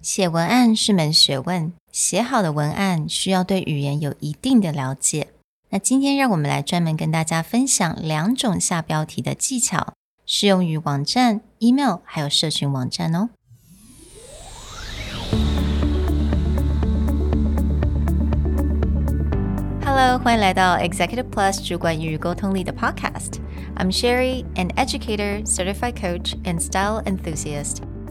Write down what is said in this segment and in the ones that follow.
写文案是门学问，写好的文案需要对语言有一定的了解。那今天让我们来专门跟大家分享两种下标题的技巧，适用于网站、email 还有社群网站哦。Hello，欢迎来到 Executive Plus 主管与沟通力的 Podcast。I'm Sherry, an educator, certified coach, and style enthusiast.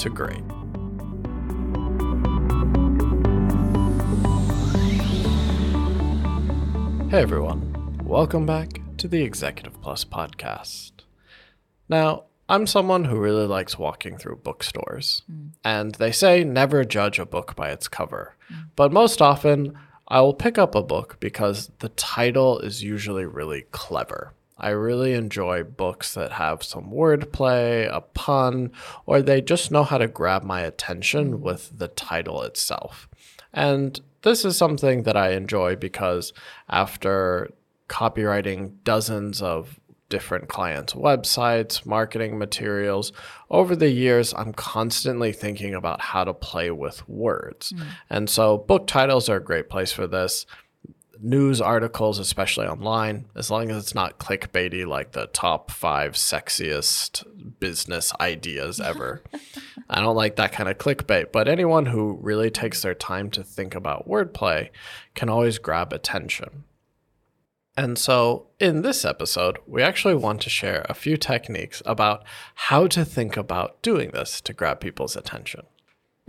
to great. Hey everyone, welcome back to the Executive Plus podcast. Now, I'm someone who really likes walking through bookstores, mm. and they say never judge a book by its cover. Mm. But most often, I will pick up a book because the title is usually really clever. I really enjoy books that have some wordplay, a pun, or they just know how to grab my attention with the title itself. And this is something that I enjoy because after copywriting dozens of different clients' websites, marketing materials. Over the years, I'm constantly thinking about how to play with words. Mm. And so, book titles are a great place for this news articles, especially online, as long as it's not clickbaity like the top five sexiest business ideas ever. I don't like that kind of clickbait, but anyone who really takes their time to think about wordplay can always grab attention. And so, in this episode, we actually want to share a few techniques about how to think about doing this to grab people's attention.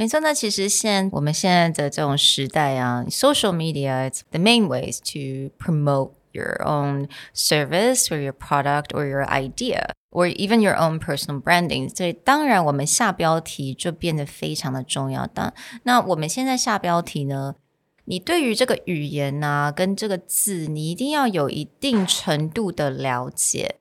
没错，那其实现我们现在的这种时代啊，social media it's the main ways to promote your own service or your product or your idea or even your own personal branding。所以当然，我们下标题就变得非常的重要。当那我们现在下标题呢，你对于这个语言啊，跟这个字，你一定要有一定程度的了解。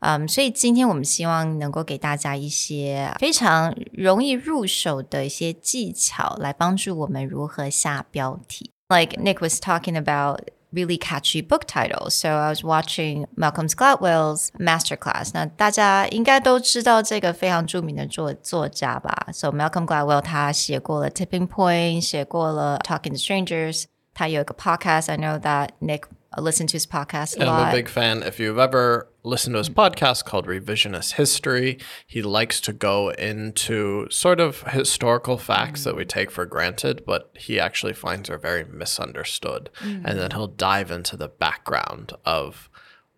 嗯，所以今天我们希望能够给大家一些非常容易入手的一些技巧，来帮助我们如何下标题。Like Nick was talking about really catchy book titles. So I was watching Malcolm Gladwell's masterclass. 那大家应该都知道这个非常着名的作作家吧？So Malcolm Gladwell 他写过了 Tipping Point，写过了 Talking to Strangers。他有一个 podcast。I know that Nick listen to his podcast a and lot. I'm a big fan. If you've ever listened to his podcast called Revisionist History, he likes to go into sort of historical facts mm. that we take for granted, but he actually finds are very misunderstood. Mm. And then he'll dive into the background of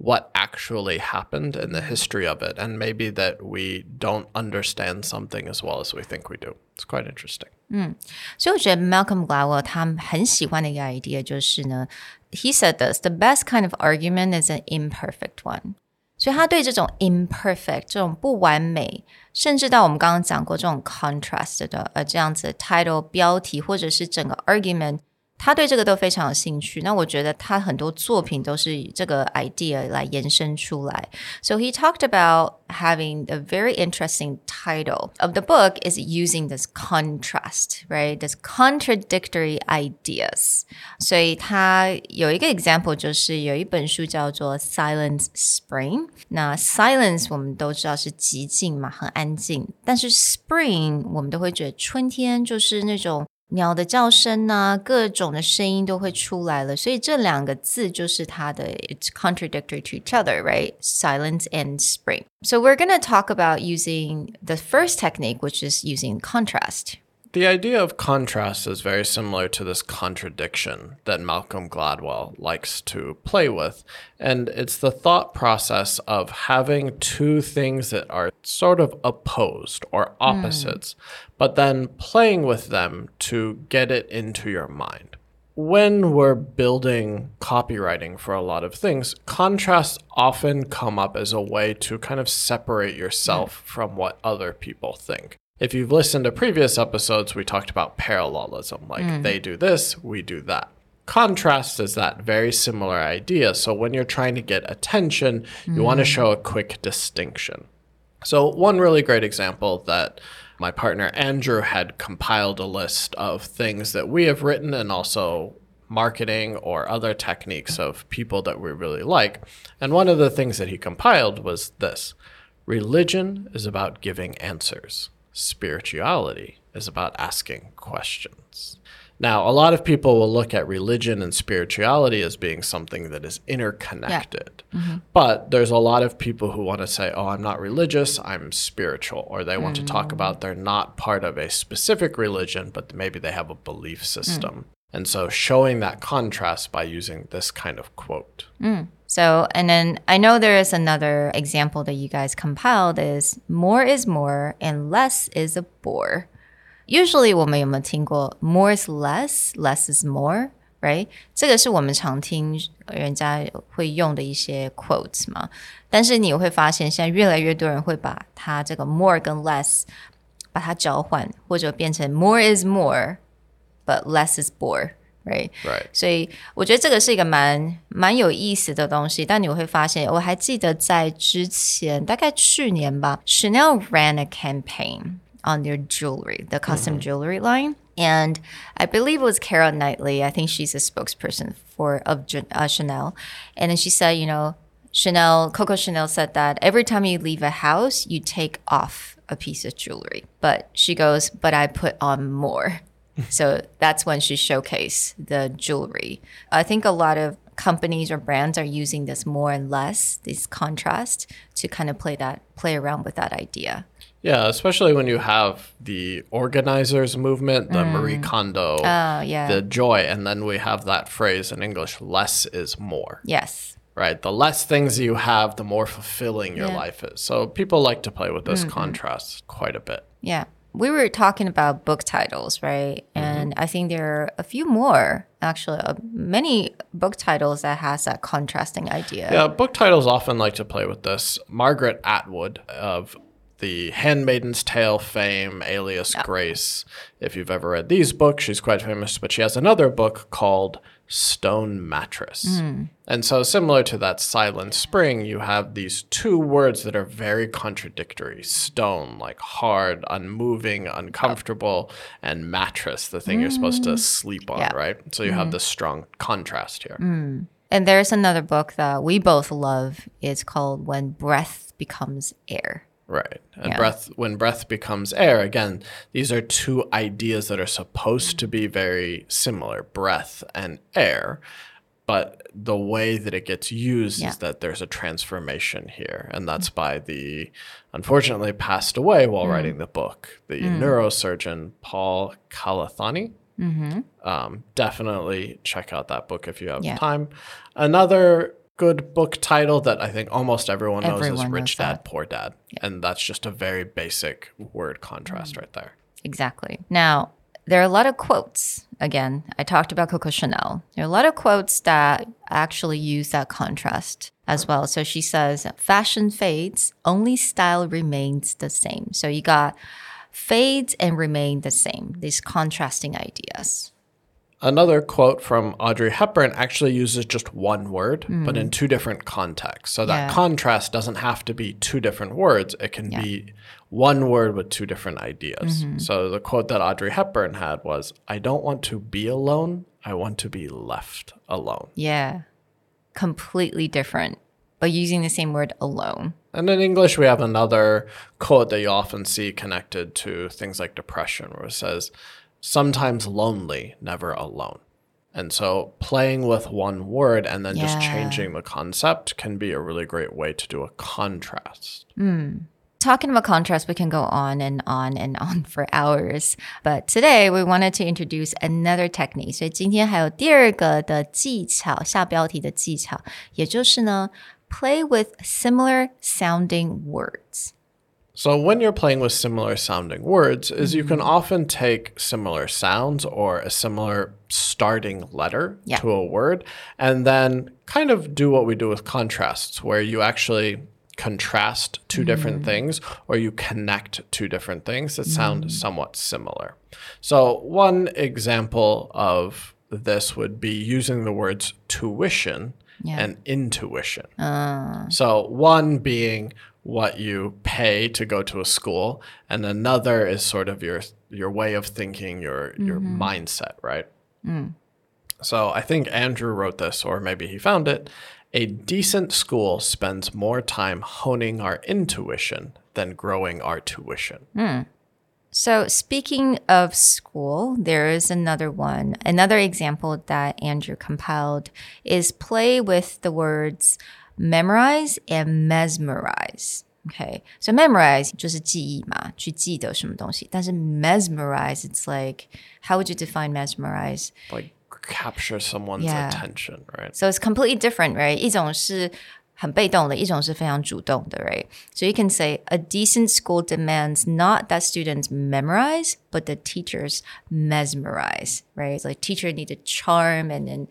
what actually happened in the history of it, and maybe that we don't understand something as well as we think we do. It's quite interesting. 嗯，所以我觉得 Malcolm Gladwell 他很喜欢的一个 idea 就是呢，he said this the best kind of argument is an imperfect one. 所以他对这种 imperfect 这种不完美，甚至到我们刚刚讲过这种 contrast 的呃这样子 title 标题，或者是整个 argument 他对这个都非常有兴趣。那我觉得他很多作品都是以这个 idea 来延伸出来。So he talked about having a very interesting title of the book is using this contrast, right? This contradictory ideas. 所以他有一个 example 就是有一本书叫做 Silence Spring。那 silence 我们都知道是寂静嘛，很安静。但是 spring 我们都会觉得春天就是那种 鸟的叫声呐、啊，各种的声音都会出来了。所以这两个字就是它的，it's contradictory to each other, right? Silence and spring. So we're going to talk about using the first technique, which is using contrast. the idea of contrast is very similar to this contradiction that Malcolm Gladwell likes to play with. And it's the thought process of having two things that are sort of opposed or hmm. opposites, mm. but then playing with them to get it into your mind. When we're building copywriting for a lot of things, contrasts often come up as a way to kind of separate yourself mm. from what other people think. If you've listened to previous episodes, we talked about parallelism, like mm. they do this, we do that. Contrast is that very similar idea. So when you're trying to get attention, you want to mm. show a quick distinction. So, one really great example that my partner Andrew had compiled a list of things that we have written and also marketing or other techniques of people that we really like. And one of the things that he compiled was this religion is about giving answers, spirituality is about asking questions. Now, a lot of people will look at religion and spirituality as being something that is interconnected. Mm-hmm. But there's a lot of people who want to say, oh, I'm not religious, I'm spiritual. Or they want to talk mm. about they're not part of a specific religion, but maybe they have a belief system. And so showing that contrast by using this kind of quote. So, and then I know there is another example that you guys compiled is more is more and less is a bore. Usually 我们有没有听过 more is less, less is more, right? 这个是我们常听人家会用的一些 quotes 嘛。但是你会发现，现在越来越多人会把它这个 more 跟 less 把它交换，或者变成 more is more, but less is more, right. right. 所以我觉得这个是一个蛮蛮有意思的东西。但你会发现，我还记得在之前，大概去年吧，Chanel ran a campaign on their jewelry, the custom mm-hmm. jewelry line. And I believe it was Keira Knightley. I think she's a spokesperson for of uh, Chanel. And then she said, you know, Chanel, Coco Chanel said that every time you leave a house, you take off a piece of jewelry. But she goes, but I put on more. so that's when she showcased the jewelry. I think a lot of companies or brands are using this more and less, this contrast, to kind of play that play around with that idea. Yeah, especially when you have the organizers movement, the Marie mm. Kondo, Oh yeah. the joy, and then we have that phrase in English less is more. yes. right? The less things you have, the more fulfilling your Yeah. life is. So people like to play with this mm-hmm. contrast quite a bit. Yeah. We were talking about book titles, right? And I think there are a few more, actually, uh, many book titles that has that contrasting idea. Yeah, book titles often like to play with this. Margaret Atwood of the Handmaiden's Tale fame, alias Grace. If you've ever read these books, she's quite famous, but she has another book called Stone Mattress. Hmm. And so, similar to that Silent Spring, you have these two words that are very contradictory stone, like hard, unmoving, uncomfortable, and mattress, the thing you're supposed to hmm. sleep on, Yeah. right? So, you have hmm. this strong contrast here. And there's another book that we both love. It's called When Breath Becomes Air. Right. And Yeah. breath when breath becomes air, again, these are two ideas that are supposed to be very similar, breath and air. But the way that it gets used Yeah. is that there's a transformation here. And that's by the unfortunately passed away while mm. writing the book, the mm. neurosurgeon Paul Kalanithi. Mm-hmm. Um, definitely check out that book if you have Yeah. time. Another good book title that I think almost everyone knows is Everyone Rich knows Dad. Poor Dad. And that's just a very basic word contrast mm. right there. Exactly. Now, there are a lot of quotes. Again, I talked about Coco Chanel. There are a lot of quotes that actually use that contrast as well. So she says, fashion fades, only style remains the same. So you got fades and remain the same, these contrasting ideas. Another quote from Audrey Hepburn actually uses just one word, but in mm. two different contexts. So that Yeah. contrast doesn't have to be two different words, it can be one word with two different ideas. Mm-hmm. So the quote that Audrey Hepburn had was I don't want to be alone, I want to be left alone. Yeah. Completely different, but using the same word alone. And in English, we have another quote that you often see connected to things like depression, where it says, sometimes lonely, never alone. And so playing with one word and then just Yeah. changing the concept can be a really great way to do a contrast. Talking about contrast, we can go on and on and on for hours. But today we wanted to introduce another technique. 所以今天还有第二个的技巧，下标题的技巧，也就是呢，play with similar sounding words. So when you're playing with similar sounding words is you can mm-hmm. often take similar sounds or a similar starting letter Yeah. to a word and then kind of do what we do with contrasts where you actually contrast 2 different mm-hmm. things or you connect two different things that sound mm-hmm. somewhat similar. So, one example of this would be using the words tuition Yeah. and intuition. Ah. So, one being what you pay to go to a school, and another is sort of your your way of thinking, your your mm-hmm. mindset, right? Mm. So I think Andrew wrote this, or maybe he found it. A decent school spends more time honing our intuition than growing our tuition. Hmm. So, speaking of school, there is another one. Another example that Andrew compiled is play with the words memorize and mesmerize. Okay, so memorize 就是记忆嘛，去记得什么东西。但是 mesmerize, it's like, how would you define mesmerize? Like capture someone's Yeah. attention, right? So it's completely different, right? 一种是 很被动的，一种是非常主动的, right? So you can say a decent school demands not that students memorize, but the teachers mesmerize, right? It's like teacher need to charm and then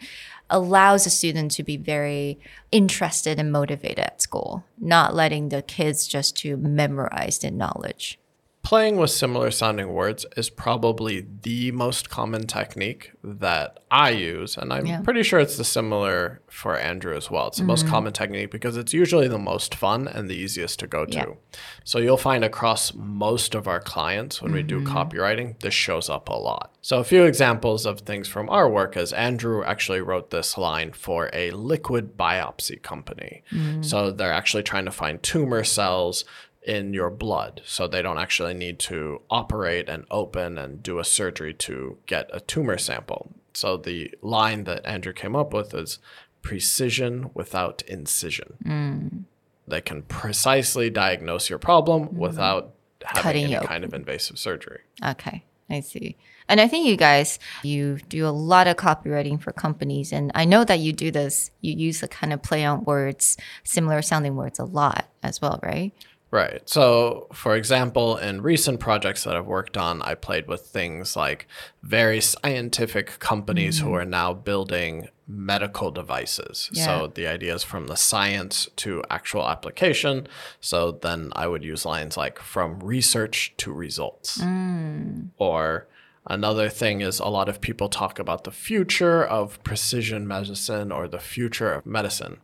allows the student to be very interested and motivated at school, not letting the kids just to memorize the knowledge. Playing with similar sounding words is probably the most common technique that I use. And I'm Yeah. pretty sure it's the similar for Andrew as well. It's the most mm-hmm. common technique because it's usually the most fun and the easiest to go to. Yeah. So you'll find across most of our clients when we do mm-hmm. copywriting, this shows up a lot. So a few examples of things from our work is Andrew actually wrote this line for a liquid biopsy company. Mm-hmm. So they're actually trying to find tumor cells in your blood. So they don't actually need to operate and open and do a surgery to get a tumor sample. So the line that Andrew came up with is precision without incision. Mm. They can precisely diagnose your problem mm-hmm. without having Cutting any kind of invasive surgery. Okay, I see. And I think you guys, you do a lot of copywriting for companies. And I know that you do this, you use the kind of play on words, similar sounding words a lot as well, right? Right. So, for example, in recent projects that I've worked on, I played with things like very scientific companies who mm. are now building medical devices. Yeah. So, the idea is from the science to actual application. So, then I would use lines like from research to results. Mm. Or another thing is a lot of people talk about the future of precision medicine or the future of medicine.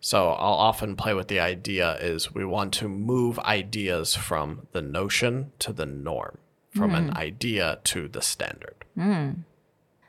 So I'll often play with the idea is we want to move ideas from the notion to the norm, from an idea to the standard.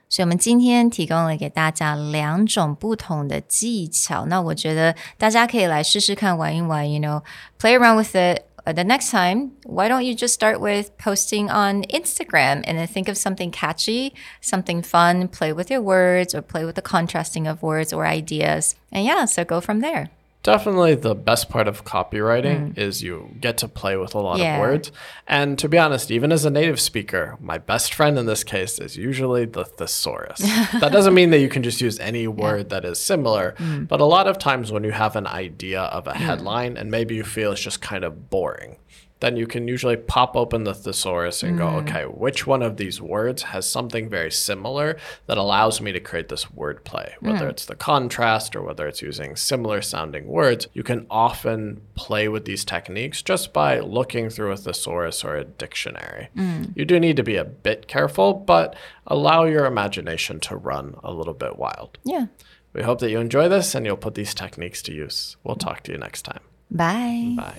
所以我们今天提供了给大家两种不同的技巧，那我觉得大家可以来试试看，玩一玩，you know, play around with it. Uh, the next time, why don't you just start with posting on Instagram and then think of something catchy, something fun, play with your words or play with the contrasting of words or ideas. And yeah, so go from there. Definitely the best part of copywriting mm. is you get to play with a lot Yeah. of words. And to be honest, even as a native speaker, my best friend in this case is usually the thesaurus. that doesn't mean that you can just use any word that is similar, mm. but a lot of times when you have an idea of a mm. headline and maybe you feel it's just kind of boring, then you can usually pop open the thesaurus and go, mm. okay, which one of these words has something very similar that allows me to create this word play? Whether mm. it's the contrast or whether it's using similar sounding words, you can often play with these techniques just by looking through a thesaurus or a dictionary. Mm. You do need to be a bit careful, but allow your imagination to run a little bit wild. Yeah. We hope that you enjoy this and you'll put these techniques to use. We'll talk to you next time. Bye. Bye.